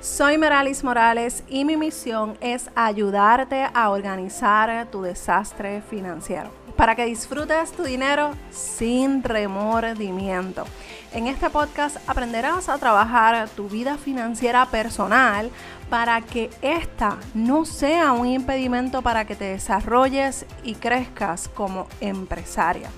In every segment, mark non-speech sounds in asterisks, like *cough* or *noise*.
Soy Meralis Morales y mi misión es ayudarte a organizar tu desastre financiero para que disfrutes tu dinero sin remordimiento. En este podcast aprenderás a trabajar tu vida financiera personal para que esta no sea un impedimento para que te desarrolles y crezcas como empresaria.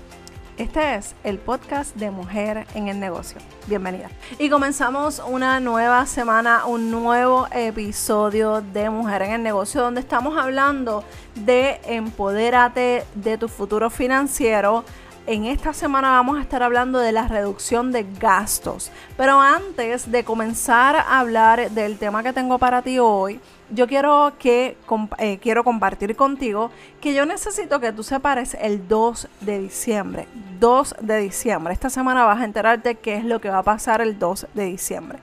Este es el podcast de Mujer en el Negocio. Bienvenida. Y comenzamos una nueva semana, un nuevo episodio de Mujer en el Negocio, donde estamos hablando de empodérate de tu futuro financiero. En esta semana vamos a estar hablando de la reducción de gastos. Pero antes de comenzar a hablar del tema que tengo para ti hoy, yo quiero que eh, quiero compartir contigo que yo necesito que tú separes el 2 de diciembre. 2 de diciembre. Esta semana vas a enterarte qué es lo que va a pasar el 2 de diciembre.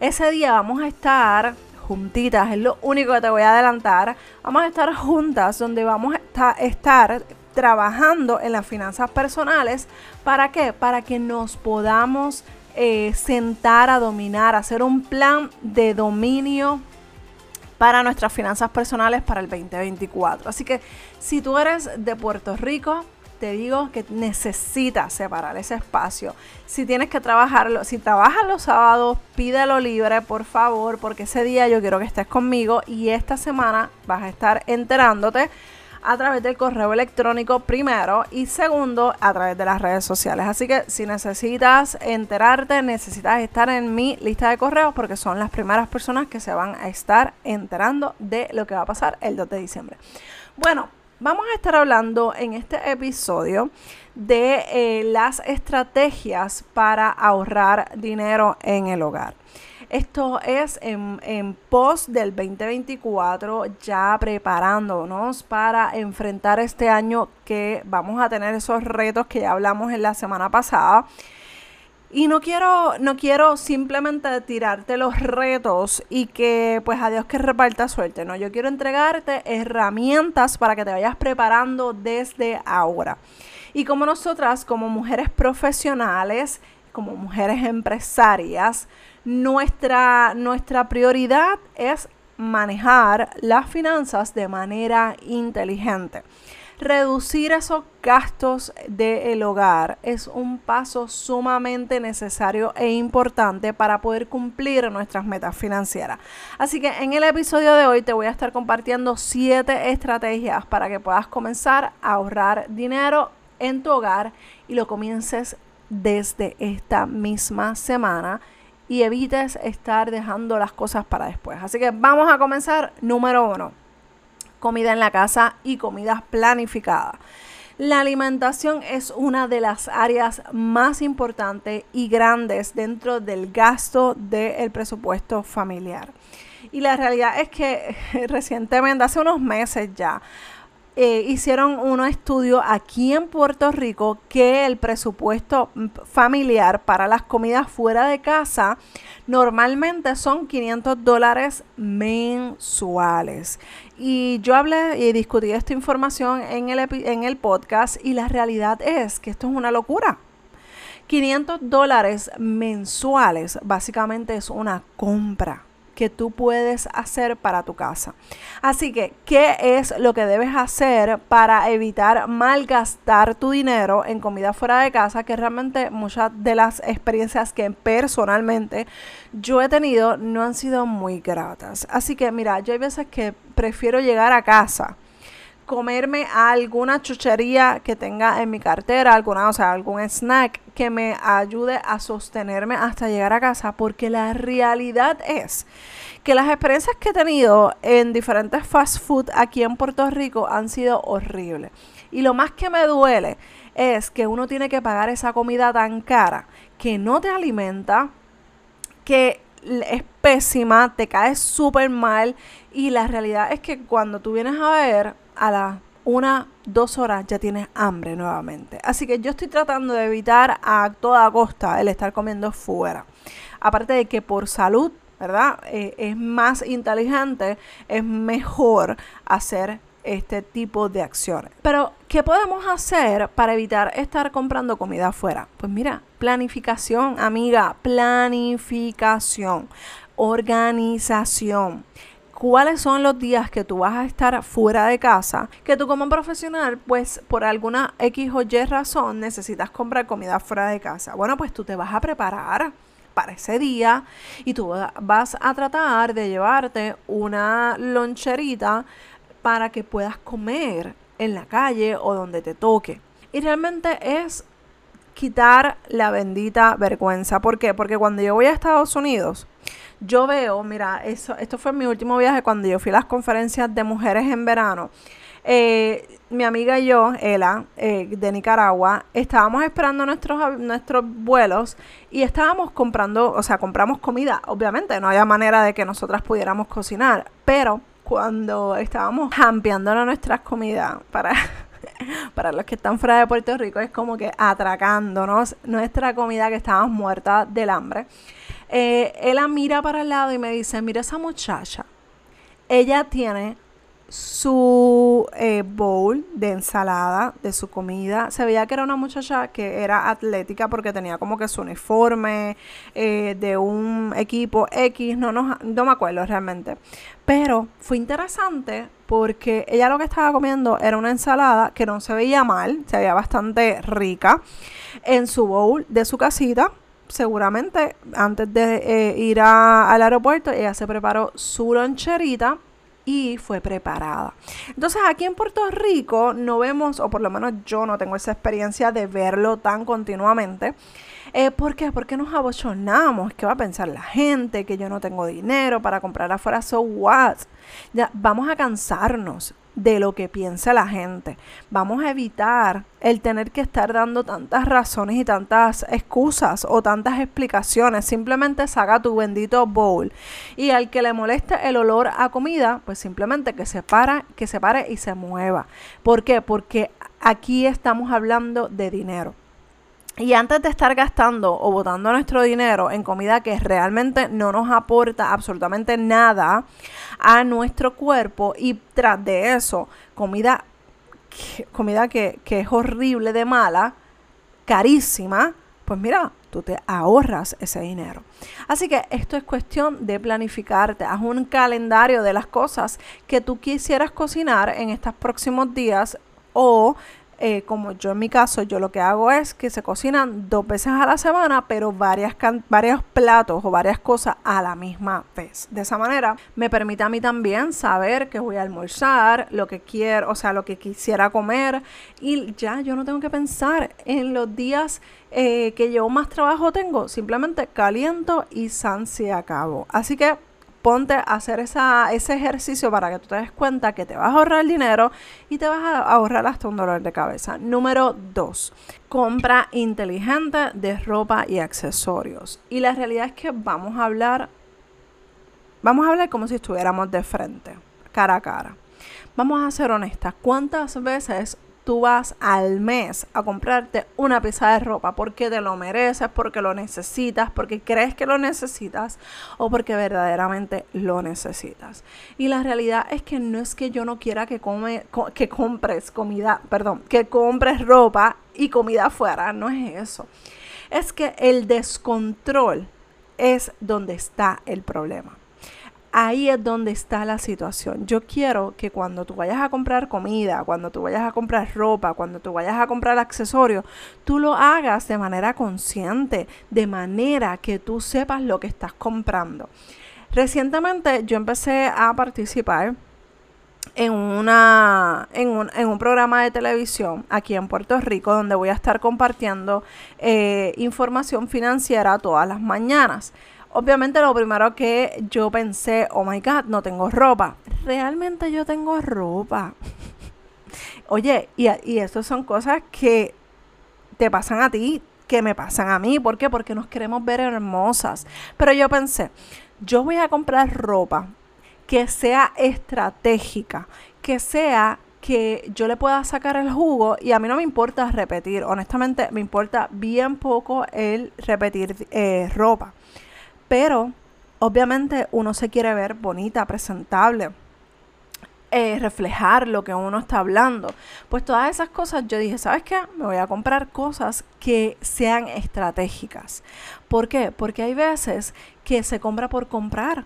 Ese día vamos a estar juntitas, es lo único que te voy a adelantar. Vamos a estar juntas donde vamos a estar trabajando en las finanzas personales. ¿Para qué? Para que nos podamos eh, sentar a dominar, hacer un plan de dominio para nuestras finanzas personales para el 2024. Así que si tú eres de Puerto Rico, te digo que necesitas separar ese espacio. Si tienes que trabajarlo, si trabajas los sábados, pídelo libre, por favor, porque ese día yo quiero que estés conmigo y esta semana vas a estar enterándote a través del correo electrónico primero y segundo a través de las redes sociales. Así que si necesitas enterarte, necesitas estar en mi lista de correos porque son las primeras personas que se van a estar enterando de lo que va a pasar el 2 de diciembre. Bueno, vamos a estar hablando en este episodio de eh, las estrategias para ahorrar dinero en el hogar. Esto es en, en pos del 2024, ya preparándonos para enfrentar este año que vamos a tener esos retos que ya hablamos en la semana pasada. Y no quiero, no quiero simplemente tirarte los retos y que pues a Dios que reparta suerte, no, yo quiero entregarte herramientas para que te vayas preparando desde ahora. Y como nosotras, como mujeres profesionales, como mujeres empresarias, nuestra, nuestra prioridad es manejar las finanzas de manera inteligente. Reducir esos gastos del hogar es un paso sumamente necesario e importante para poder cumplir nuestras metas financieras. Así que en el episodio de hoy te voy a estar compartiendo siete estrategias para que puedas comenzar a ahorrar dinero en tu hogar y lo comiences desde esta misma semana y evites estar dejando las cosas para después. Así que vamos a comenzar. Número uno, comida en la casa y comidas planificadas. La alimentación es una de las áreas más importantes y grandes dentro del gasto del presupuesto familiar. Y la realidad es que *laughs* recientemente, hace unos meses ya, eh, hicieron un estudio aquí en Puerto Rico que el presupuesto familiar para las comidas fuera de casa normalmente son 500 dólares mensuales. Y yo hablé y discutí esta información en el, en el podcast y la realidad es que esto es una locura. 500 dólares mensuales básicamente es una compra que tú puedes hacer para tu casa. Así que, ¿qué es lo que debes hacer para evitar malgastar tu dinero en comida fuera de casa? Que realmente muchas de las experiencias que personalmente yo he tenido no han sido muy gratas. Así que, mira, yo hay veces que prefiero llegar a casa comerme alguna chuchería que tenga en mi cartera, alguna, o sea, algún snack que me ayude a sostenerme hasta llegar a casa, porque la realidad es que las experiencias que he tenido en diferentes fast food aquí en Puerto Rico han sido horribles. Y lo más que me duele es que uno tiene que pagar esa comida tan cara que no te alimenta, que es pésima, te caes súper mal y la realidad es que cuando tú vienes a ver a las una, dos horas ya tienes hambre nuevamente. Así que yo estoy tratando de evitar a toda costa el estar comiendo fuera. Aparte de que por salud, ¿verdad? Eh, es más inteligente, es mejor hacer este tipo de acciones. Pero, ¿qué podemos hacer para evitar estar comprando comida afuera? Pues mira, planificación, amiga, planificación. organización cuáles son los días que tú vas a estar fuera de casa, que tú como profesional, pues por alguna X o Y razón necesitas comprar comida fuera de casa. Bueno, pues tú te vas a preparar para ese día y tú vas a tratar de llevarte una loncherita para que puedas comer en la calle o donde te toque. Y realmente es quitar la bendita vergüenza. ¿Por qué? Porque cuando yo voy a Estados Unidos, yo veo, mira, eso, esto fue mi último viaje cuando yo fui a las conferencias de mujeres en verano. Eh, mi amiga y yo, Ela, eh, de Nicaragua, estábamos esperando nuestros, nuestros vuelos y estábamos comprando, o sea, compramos comida. Obviamente, no había manera de que nosotras pudiéramos cocinar, pero cuando estábamos jampeando nuestras comidas para *laughs* para los que están fuera de Puerto Rico, es como que atracándonos nuestra comida que estábamos muertas del hambre. Eh, ella mira para el lado y me dice, mira esa muchacha, ella tiene su eh, bowl de ensalada, de su comida. Se veía que era una muchacha que era atlética porque tenía como que su uniforme eh, de un equipo X, no, no, no me acuerdo realmente. Pero fue interesante porque ella lo que estaba comiendo era una ensalada que no se veía mal, se veía bastante rica en su bowl de su casita. Seguramente antes de eh, ir al aeropuerto, ella se preparó su loncherita y fue preparada. Entonces aquí en Puerto Rico no vemos, o por lo menos yo no tengo esa experiencia de verlo tan continuamente. Eh, ¿Por qué? Porque nos abochonamos. ¿Qué va a pensar la gente? Que yo no tengo dinero para comprar afuera. So what? Ya, vamos a cansarnos de lo que piensa la gente. Vamos a evitar el tener que estar dando tantas razones y tantas excusas o tantas explicaciones. Simplemente saca tu bendito bowl. Y al que le moleste el olor a comida, pues simplemente que se para, que se pare y se mueva. ¿Por qué? Porque aquí estamos hablando de dinero. Y antes de estar gastando o botando nuestro dinero en comida que realmente no nos aporta absolutamente nada a nuestro cuerpo y tras de eso, comida, comida que, que es horrible de mala, carísima, pues mira, tú te ahorras ese dinero. Así que esto es cuestión de planificarte. Haz un calendario de las cosas que tú quisieras cocinar en estos próximos días o eh, como yo en mi caso, yo lo que hago es que se cocinan dos veces a la semana, pero varias varios platos o varias cosas a la misma vez. De esa manera me permite a mí también saber que voy a almorzar, lo que quiero, o sea, lo que quisiera comer y ya yo no tengo que pensar en los días eh, que yo más trabajo tengo, simplemente caliento y san se acabó. Así que ponte a hacer esa, ese ejercicio para que tú te des cuenta que te vas a ahorrar dinero y te vas a ahorrar hasta un dolor de cabeza. Número dos, compra inteligente de ropa y accesorios. Y la realidad es que vamos a hablar, vamos a hablar como si estuviéramos de frente, cara a cara. Vamos a ser honestas, ¿cuántas veces tú vas al mes a comprarte una pieza de ropa porque te lo mereces, porque lo necesitas, porque crees que lo necesitas o porque verdaderamente lo necesitas. Y la realidad es que no es que yo no quiera que, come, que compres comida, perdón, que compres ropa y comida afuera, no es eso. Es que el descontrol es donde está el problema ahí es donde está la situación. Yo quiero que cuando tú vayas a comprar comida, cuando tú vayas a comprar ropa, cuando tú vayas a comprar accesorios, tú lo hagas de manera consciente, de manera que tú sepas lo que estás comprando. Recientemente yo empecé a participar en, una, en, un, en un programa de televisión aquí en Puerto Rico donde voy a estar compartiendo eh, información financiera todas las mañanas. Obviamente lo primero que yo pensé, oh my god, no tengo ropa. Realmente yo tengo ropa. *laughs* Oye, y, y eso son cosas que te pasan a ti, que me pasan a mí. ¿Por qué? Porque nos queremos ver hermosas. Pero yo pensé, yo voy a comprar ropa que sea estratégica, que sea que yo le pueda sacar el jugo y a mí no me importa repetir, honestamente me importa bien poco el repetir eh, ropa. Pero obviamente uno se quiere ver bonita, presentable. eh, reflejar lo que uno está hablando. Pues todas esas cosas yo dije, ¿sabes qué? Me voy a comprar cosas que sean estratégicas. ¿Por qué? Porque hay veces que se compra por comprar.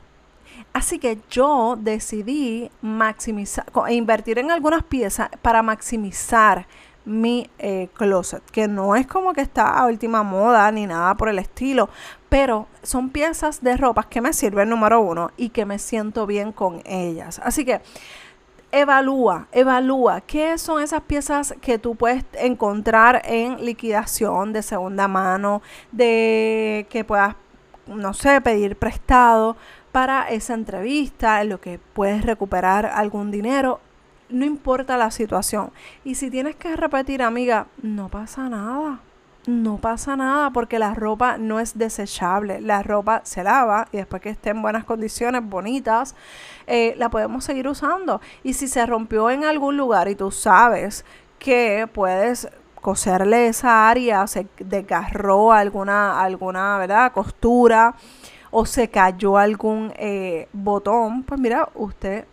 Así que yo decidí maximizar, invertir en algunas piezas para maximizar mi eh, closet, que no es como que está a última moda ni nada por el estilo, pero son piezas de ropas que me sirven número uno y que me siento bien con ellas. Así que evalúa, evalúa qué son esas piezas que tú puedes encontrar en liquidación de segunda mano, de que puedas, no sé, pedir prestado para esa entrevista, en lo que puedes recuperar algún dinero. No importa la situación. Y si tienes que repetir, amiga, no pasa nada no pasa nada porque la ropa no es desechable. La ropa se lava y después que esté en buenas condiciones, bonitas, eh, la podemos seguir usando. Y si se rompió en algún lugar y tú sabes que puedes coserle esa área, se desgarró alguna, alguna ¿verdad? costura o se cayó algún eh, botón, pues mira, usted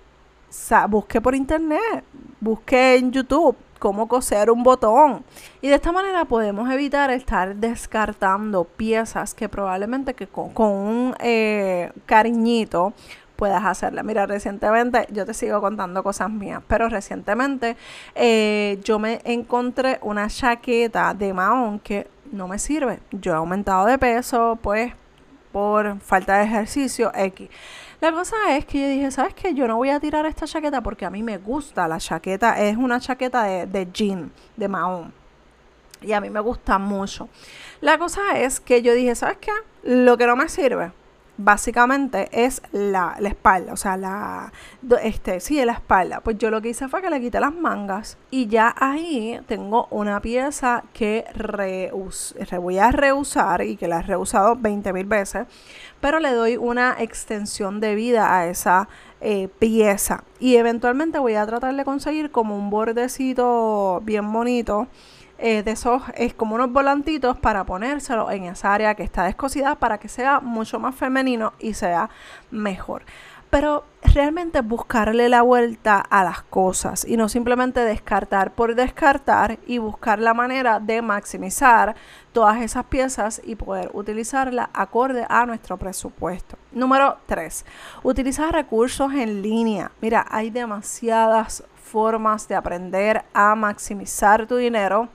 busque por internet, busque en YouTube cómo coser un botón. Y de esta manera podemos evitar estar descartando piezas que probablemente que con, un eh, cariñito puedas hacerla. Mira, recientemente, yo te sigo contando cosas mías, pero recientemente eh, yo me encontré una chaqueta de Mahón que no me sirve. Yo he aumentado de peso, pues, por falta de ejercicio X. La cosa es que yo dije, ¿sabes qué? Yo no voy a tirar esta chaqueta porque a mí me gusta la chaqueta. Es una chaqueta de, de jean, de mahón. Y a mí me gusta mucho. La cosa es que yo dije, ¿sabes qué? Lo que no me sirve, básicamente es la, espalda, o sea, la, este, sí, la espalda. Pues yo lo que hice fue que le quité las mangas y ya ahí tengo una pieza que voy a reusar y que la he reusado 20 mil veces, pero le doy una extensión de vida a esa eh, pieza y eventualmente voy a tratar de conseguir como un bordecito bien bonito eh, de esos, es como unos volantitos para ponérselo en esa área que está descosida para que sea mucho más femenino y sea mejor. Pero realmente buscarle la vuelta a las cosas y no simplemente descartar por descartar y buscar la manera de maximizar todas esas piezas y poder utilizarla acorde a nuestro presupuesto. Número 3. Utilizar recursos en línea. Mira, hay demasiadas formas de aprender a maximizar tu dinero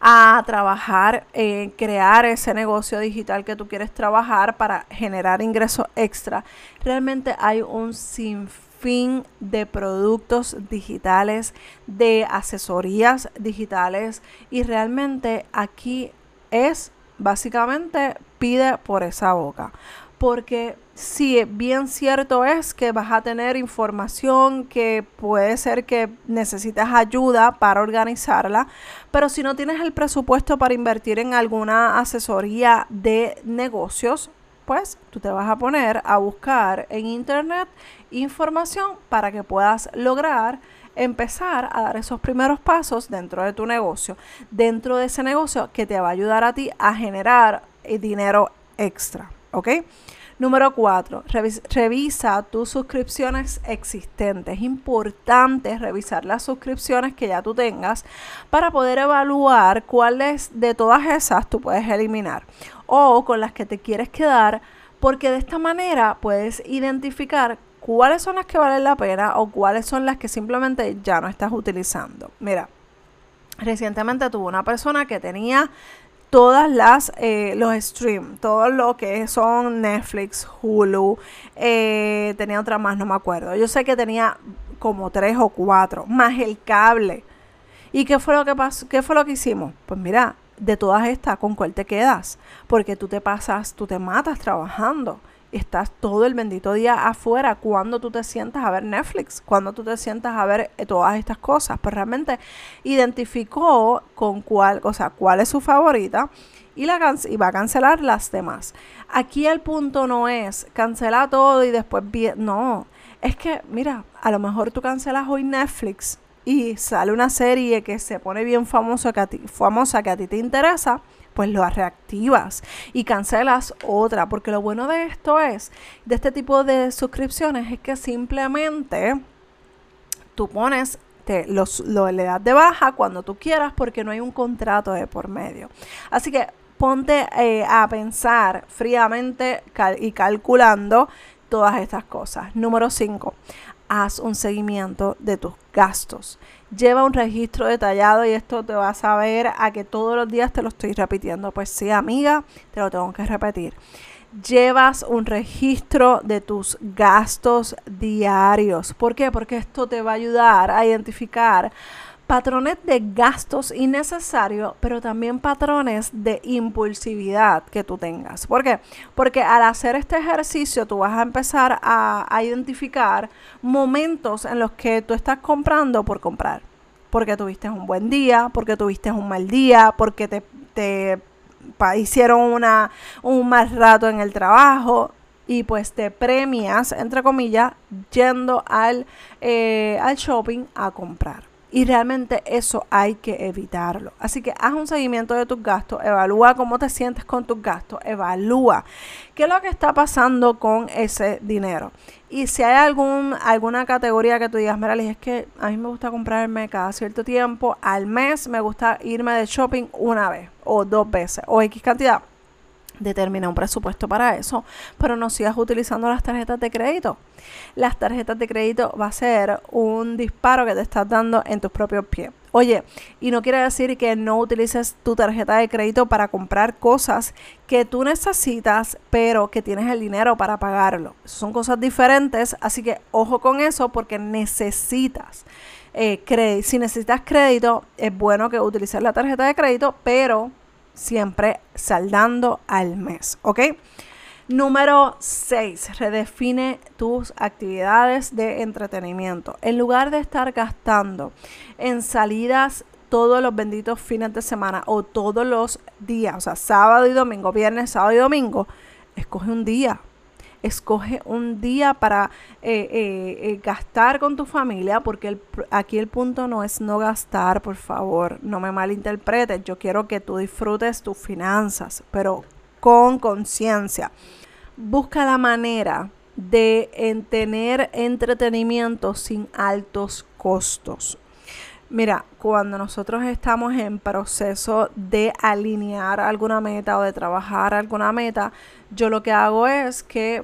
a trabajar, en crear ese negocio digital que tú quieres trabajar para generar ingresos extra, realmente hay un sinfín de productos digitales, de asesorías digitales y realmente aquí es básicamente pide por esa boca. Porque sí, bien cierto es que vas a tener información que puede ser que necesitas ayuda para organizarla, pero si no tienes el presupuesto para invertir en alguna asesoría de negocios, pues tú te vas a poner a buscar en internet información para que puedas lograr empezar a dar esos primeros pasos dentro de tu negocio, dentro de ese negocio que te va a ayudar a ti a generar eh, dinero extra. ¿ok? Número cuatro, revisa tus suscripciones existentes. Es importante revisar las suscripciones que ya tú tengas para poder evaluar cuáles de todas esas tú puedes eliminar o con las que te quieres quedar, porque de esta manera puedes identificar cuáles son las que valen la pena o cuáles son las que simplemente ya no estás utilizando. Mira, recientemente tuve una persona que tenía todas las eh, los streams, todo lo que son Netflix, Hulu, eh, tenía otra más, no me acuerdo. Yo sé que tenía como tres o cuatro, más el cable. ¿Y qué fue lo que pasó? ¿Qué fue lo que hicimos? Pues mira, de todas estas, ¿con cuál te quedas? Porque tú te pasas, tú te matas trabajando estás todo el bendito día afuera cuando tú te sientas a ver Netflix, cuando tú te sientas a ver eh, todas estas cosas. Pues realmente identificó con cuál, o sea, cuál es su favorita y, la y va a cancelar las demás. Aquí el punto no es cancelar todo y después no, es que mira, a lo mejor tú cancelas hoy Netflix y sale una serie que se pone bien famosa que a famosa que a ti te interesa pues lo reactivas y cancelas otra. Porque lo bueno de esto es, de este tipo de suscripciones, es que simplemente tú pones te, los, lo le das de baja cuando tú quieras porque no hay un contrato de por medio. Así que ponte eh, a pensar fríamente y calculando todas estas cosas. Número 5. Haz un seguimiento de tus gastos. Lleva un registro detallado y esto te va a saber a que todos los días te lo estoy repitiendo. Pues sí, amiga, te lo tengo que repetir llevas un registro de tus gastos diarios. ¿Por qué? Porque esto te va a ayudar a identificar patrones de gastos innecesarios, pero también patrones de impulsividad que tú tengas. ¿Por qué? Porque al hacer este ejercicio tú vas a empezar a, identificar momentos en los que tú estás comprando por comprar. Porque tuviste un buen día, porque tuviste un mal día, porque te, hicieron una, un mal rato en el trabajo y pues te premias, entre comillas, yendo al, eh, al shopping a comprar. Y realmente eso hay que evitarlo. Así que haz un seguimiento de tus gastos, evalúa cómo te sientes con tus gastos, evalúa qué es lo que está pasando con ese dinero. Y si hay algún, alguna categoría que tú digas, mira, es que a mí me gusta comprarme cada cierto tiempo, al mes me gusta irme de shopping una vez o dos veces o X cantidad determina un presupuesto para eso, pero no sigas utilizando las tarjetas de crédito. Las tarjetas de crédito va a ser un disparo que te estás dando en tus propios pies. Oye, y no quiere decir que no utilices tu tarjeta de crédito para comprar cosas que tú necesitas, pero que tienes el dinero para pagarlo. Son cosas diferentes, así que ojo con eso porque necesitas. Eh, si necesitas crédito, es bueno que utilices la tarjeta de crédito, pero siempre saldando al mes, ¿ok? Número 6. Redefine tus actividades de entretenimiento. En lugar de estar gastando en salidas todos los benditos fines de semana o todos los días, o sea, sábado y domingo, viernes, sábado y domingo, escoge un día escoge un día para eh, eh, eh, gastar con tu familia, porque aquí el punto no es no gastar, por favor, no me malinterpretes, yo quiero que tú disfrutes tus finanzas, pero con conciencia. Busca la manera de tener entretenimiento sin altos costos. Mira, cuando nosotros estamos en proceso de alinear alguna meta o de trabajar alguna meta, yo lo que hago es que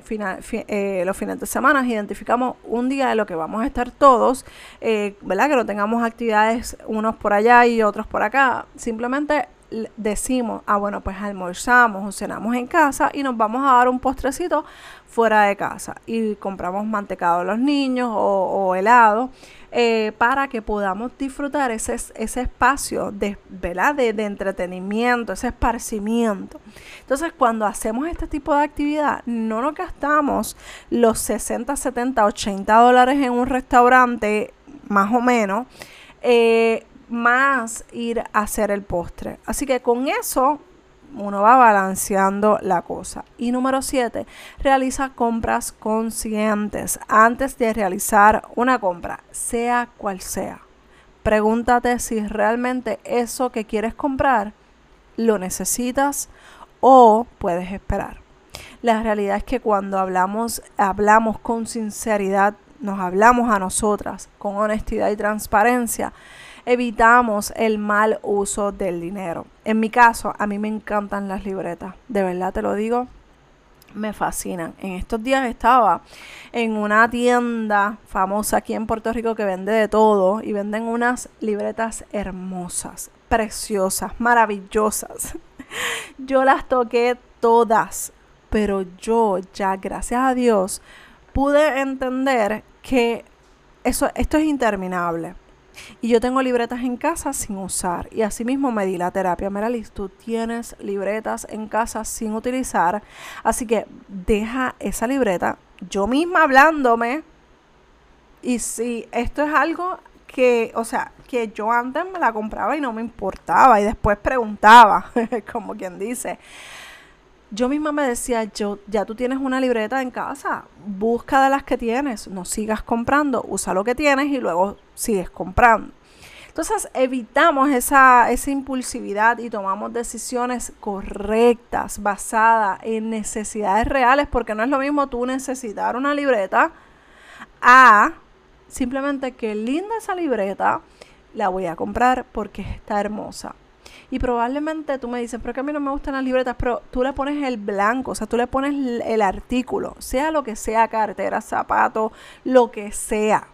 eh, los fines de semana identificamos un día de lo que vamos a estar todos, eh, ¿verdad? Que no tengamos actividades unos por allá y otros por acá. Simplemente decimos, ah, bueno, pues almorzamos o cenamos en casa y nos vamos a dar un postrecito fuera de casa y compramos mantecado a los niños o, helado eh, para que podamos disfrutar ese, ese espacio de, ¿verdad? De, de, entretenimiento, ese esparcimiento. Entonces, cuando hacemos este tipo de actividad, no nos gastamos los 60, 70, 80 dólares en un restaurante, más o menos. Eh, más ir a hacer el postre. Así que con eso uno va balanceando la cosa. Y número 7, realiza compras conscientes antes de realizar una compra, sea cual sea. Pregúntate si realmente eso que quieres comprar lo necesitas o puedes esperar. La realidad es que cuando hablamos, hablamos con sinceridad, nos hablamos a nosotras con honestidad y transparencia, evitamos el mal uso del dinero. En mi caso, a mí me encantan las libretas, de verdad te lo digo, me fascinan. En estos días estaba en una tienda famosa aquí en Puerto Rico que vende de todo y venden unas libretas hermosas, preciosas, maravillosas. *laughs* Yo las toqué todas, pero yo ya, gracias a Dios, pude entender que eso, esto es interminable. Y yo tengo libretas en casa sin usar. Y así mismo me di la terapia. Meralis, tú tienes libretas en casa sin utilizar. Así que deja esa libreta yo misma hablándome. Y si esto es algo que, o sea, que yo antes me la compraba y no me importaba. Y después preguntaba, *laughs* como quien dice yo misma me decía, yo, ya tú tienes una libreta en casa, busca de las que tienes, no sigas comprando, usa lo que tienes y luego sigues comprando. Entonces evitamos esa, esa impulsividad y tomamos decisiones correctas, basadas en necesidades reales, porque no es lo mismo tú necesitar una libreta a Simplemente que linda esa libreta, la voy a comprar porque está hermosa. Y probablemente tú me dices, pero que a mí no me gustan las libretas, pero tú le pones el blanco, o sea, tú le pones el artículo, sea lo que sea, cartera, zapato, lo que sea.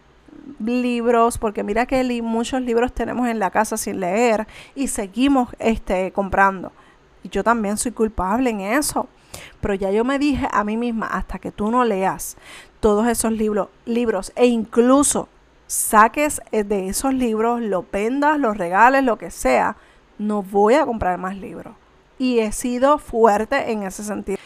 Libros, porque mira que muchos libros tenemos en la casa sin leer y seguimos este, comprando. Y yo también soy culpable en eso. Pero ya yo me dije a mí misma, hasta que tú no leas todos esos libros, libros e incluso saques eh, de esos libros, lo vendas, los regales, lo que sea, no voy a comprar más libros. Y he sido fuerte en ese sentido.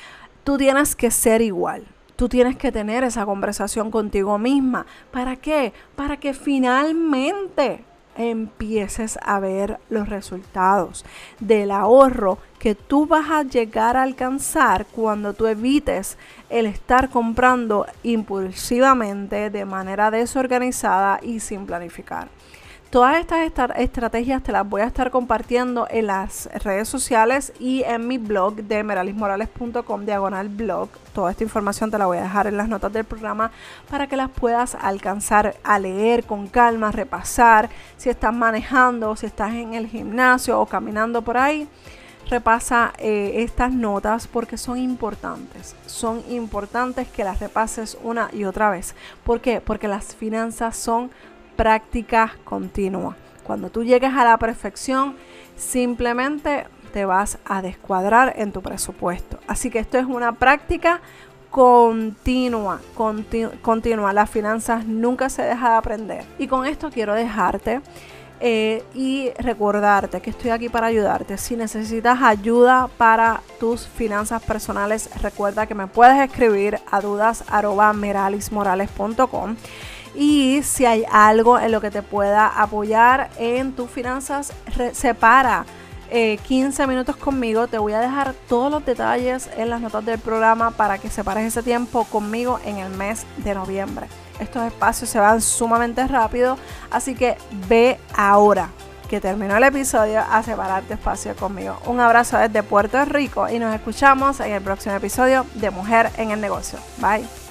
Tú tienes que ser igual. Tú tienes que tener esa conversación contigo misma. ¿Para qué? Para que finalmente empieces a ver los resultados del ahorro que tú vas a llegar a alcanzar cuando tú evites el estar comprando impulsivamente de manera desorganizada y sin planificar. Todas estas estrategias te las voy a estar compartiendo en las redes sociales y en mi blog de meralismorales.com diagonal blog. Toda esta información te la voy a dejar en las notas del programa para que las puedas alcanzar a leer con calma, repasar. Si estás manejando, si estás en el gimnasio o caminando por ahí, repasa eh, estas notas porque son importantes. Son importantes que las repases una y otra vez. ¿Por qué? Porque las finanzas son práctica continua. Cuando tú llegues a la perfección, simplemente te vas a descuadrar en tu presupuesto. Así que esto es una práctica continua, continua. Las finanzas nunca se deja de aprender. Y con esto quiero dejarte eh, y recordarte que estoy aquí para ayudarte. Si necesitas ayuda para tus finanzas personales, recuerda que me puedes escribir a dudas.meralismorales.com y si hay algo en lo que te pueda apoyar en tus finanzas, separa 15 eh, minutos conmigo. Te voy a dejar todos los detalles en las notas del programa para que separes ese tiempo conmigo en el mes de noviembre. Estos espacios se van sumamente rápido, así que ve ahora que terminó el episodio a separarte espacio conmigo. Un abrazo desde Puerto Rico y nos escuchamos en el próximo episodio de Mujer en el Negocio. Bye.